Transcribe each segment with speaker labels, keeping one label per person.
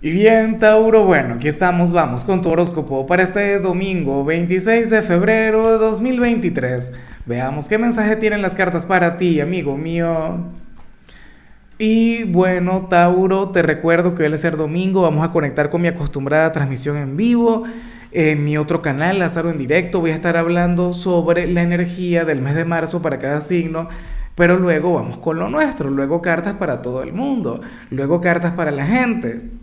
Speaker 1: Y bien, Tauro, bueno, aquí estamos, vamos con tu horóscopo para este domingo 26 de febrero de 2023. Veamos qué mensaje tienen las cartas para ti, amigo mío. Y bueno, Tauro, te recuerdo que hoy es ser domingo, vamos a conectar con mi acostumbrada transmisión en vivo. En mi otro canal, Lázaro en directo, voy a estar hablando sobre la energía del mes de marzo para cada signo. Pero luego vamos con lo nuestro, luego cartas para todo el mundo, luego cartas para la gente.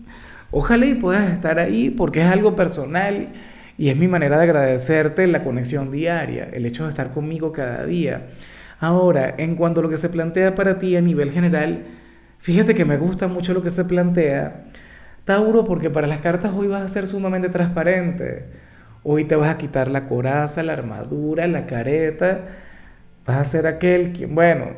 Speaker 1: Ojalá y puedas estar ahí porque es algo personal y es mi manera de agradecerte la conexión diaria, el hecho de estar conmigo cada día. Ahora, en cuanto a lo que se plantea para ti a nivel general, fíjate que me gusta mucho lo que se plantea, Tauro, porque para las cartas hoy vas a ser sumamente transparente. Hoy te vas a quitar la coraza, la armadura, la careta. Vas a ser aquel quien, bueno,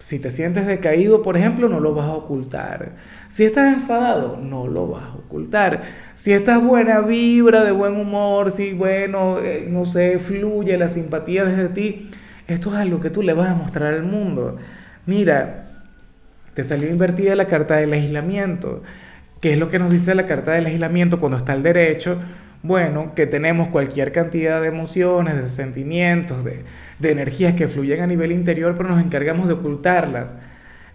Speaker 1: si te sientes decaído, por ejemplo, no lo vas a ocultar. Si estás enfadado, no lo vas a ocultar. Si estás buena vibra, de buen humor, si, bueno, eh, no sé, fluye la simpatía desde ti, esto es algo que tú le vas a mostrar al mundo. Mira, te salió invertida la carta del aislamiento. ¿Qué es lo que nos dice la carta del aislamiento cuando está el derecho? Bueno, que tenemos cualquier cantidad de emociones, de sentimientos, de, energías que fluyen a nivel interior, pero nos encargamos de ocultarlas.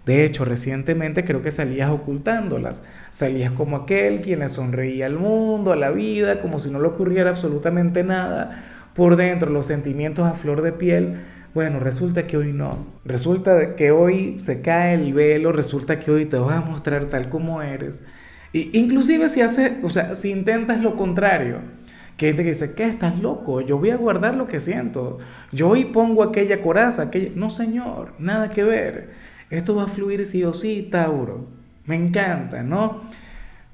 Speaker 1: De hecho, recientemente creo que salías ocultándolas. Salías como aquel quien le sonreía al mundo, a la vida, como si no le ocurriera absolutamente nada. Por dentro, los sentimientos a flor de piel. Bueno, resulta que hoy no. Resulta que hoy se cae el velo, resulta que hoy te vas a mostrar tal como eres inclusive si haces, o sea, si intentas lo contrario, que gente que dice, ¿qué? Estás loco, yo voy a guardar lo que siento, yo hoy pongo aquella coraza, aquella... No, señor, nada que ver. Esto va a fluir sí o sí, Tauro. Me encanta, ¿no?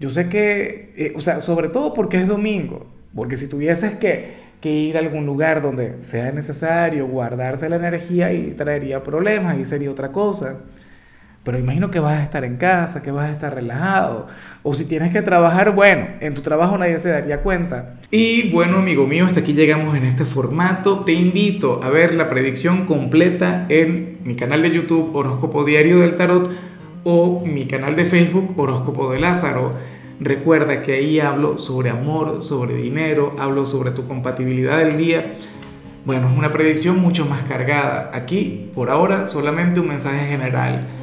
Speaker 1: Yo sé que, eh, o sea, sobre todo porque es domingo, porque si tuvieses que, que ir a algún lugar donde sea necesario guardarse la energía y traería problemas y sería otra cosa. Pero imagino que vas a estar en casa, que vas a estar relajado. O si tienes que trabajar, bueno, en tu trabajo nadie se daría cuenta. Y bueno, amigo mío, hasta aquí llegamos en este formato. Te invito a ver la predicción completa en mi canal de YouTube Horóscopo Diario del Tarot o mi canal de Facebook Horóscopo de Lázaro. Recuerda que ahí hablo sobre amor, sobre dinero, hablo sobre tu compatibilidad del día. Bueno, es una predicción mucho más cargada. Aquí, por ahora, solamente un mensaje general